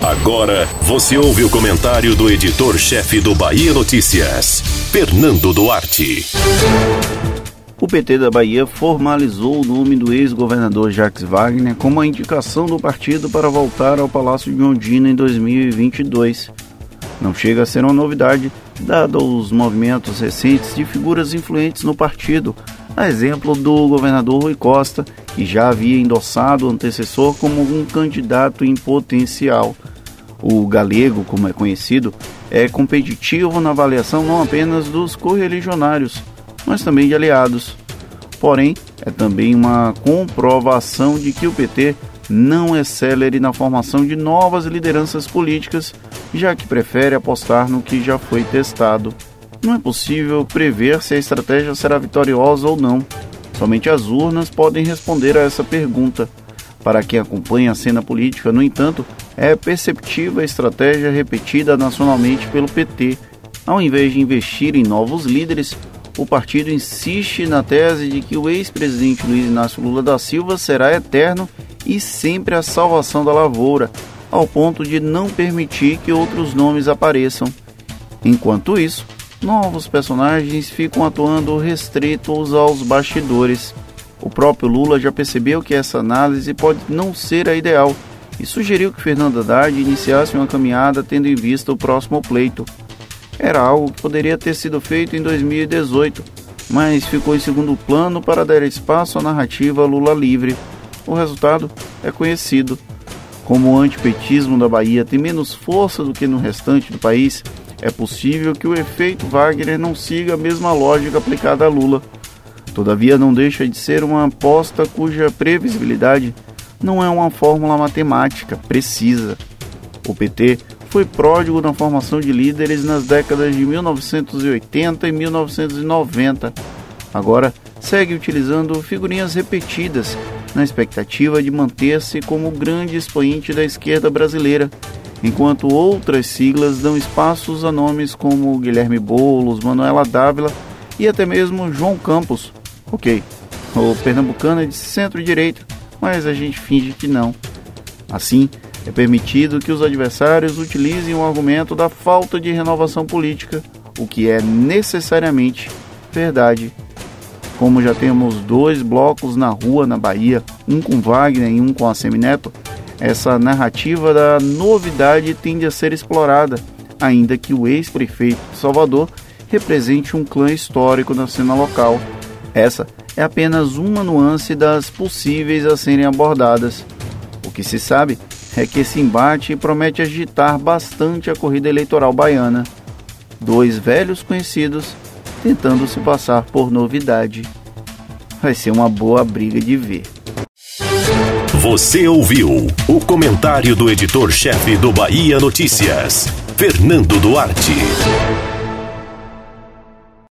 Agora você ouve o comentário do editor-chefe do Bahia Notícias, Fernando Duarte. O PT da Bahia formalizou o nome do ex-governador Jacques Wagner como a indicação do partido para voltar ao Palácio de Ondina em 2022. Não chega a ser uma novidade, dado os movimentos recentes de figuras influentes no partido, a exemplo do governador Rui Costa, que já havia endossado o antecessor como um candidato em potencial. O galego, como é conhecido, é competitivo na avaliação não apenas dos correligionários, mas também de aliados. Porém, é também uma comprovação de que o PT não é célere na formação de novas lideranças políticas, já que prefere apostar no que já foi testado. Não é possível prever se a estratégia será vitoriosa ou não. Somente as urnas podem responder a essa pergunta. Para quem acompanha a cena política, no entanto, é perceptível a estratégia repetida nacionalmente pelo PT. Ao invés de investir em novos líderes, o partido insiste na tese de que o ex-presidente Luiz Inácio Lula da Silva será eterno e sempre a salvação da lavoura, ao ponto de não permitir que outros nomes apareçam. Enquanto isso, novos personagens ficam atuando restritos aos bastidores. O próprio Lula já percebeu que essa análise pode não ser a ideal e sugeriu que Fernando Haddad iniciasse uma caminhada tendo em vista o próximo pleito. Era algo que poderia ter sido feito em 2018, mas ficou em segundo plano para dar espaço à narrativa Lula livre. O resultado é conhecido. Como o antipetismo da Bahia tem menos força do que no restante do país, é possível que o efeito Wagner não siga a mesma lógica aplicada a Lula. Todavia, não deixa de ser uma aposta cuja previsibilidade não é uma fórmula matemática precisa. O PT foi pródigo na formação de líderes nas décadas de 1980 e 1990. Agora segue utilizando figurinhas repetidas na expectativa de manter-se como grande expoente da esquerda brasileira enquanto outras siglas dão espaços a nomes como Guilherme Boulos, Manuela Dávila e até mesmo João Campos. Ok, o pernambucano é de centro-direita, mas a gente finge que não. Assim, é permitido que os adversários utilizem o argumento da falta de renovação política, o que é necessariamente verdade. Como já temos dois blocos na rua na Bahia, um com Wagner e um com a Semineto, essa narrativa da novidade tende a ser explorada, ainda que o ex-prefeito de Salvador represente um clã histórico na cena local. Essa é apenas uma nuance das possíveis a serem abordadas. O que se sabe é que esse embate promete agitar bastante a corrida eleitoral baiana. Dois velhos conhecidos tentando se passar por novidade. Vai ser uma boa briga de ver. Você ouviu o comentário do editor-chefe do Bahia Notícias, Fernando Duarte.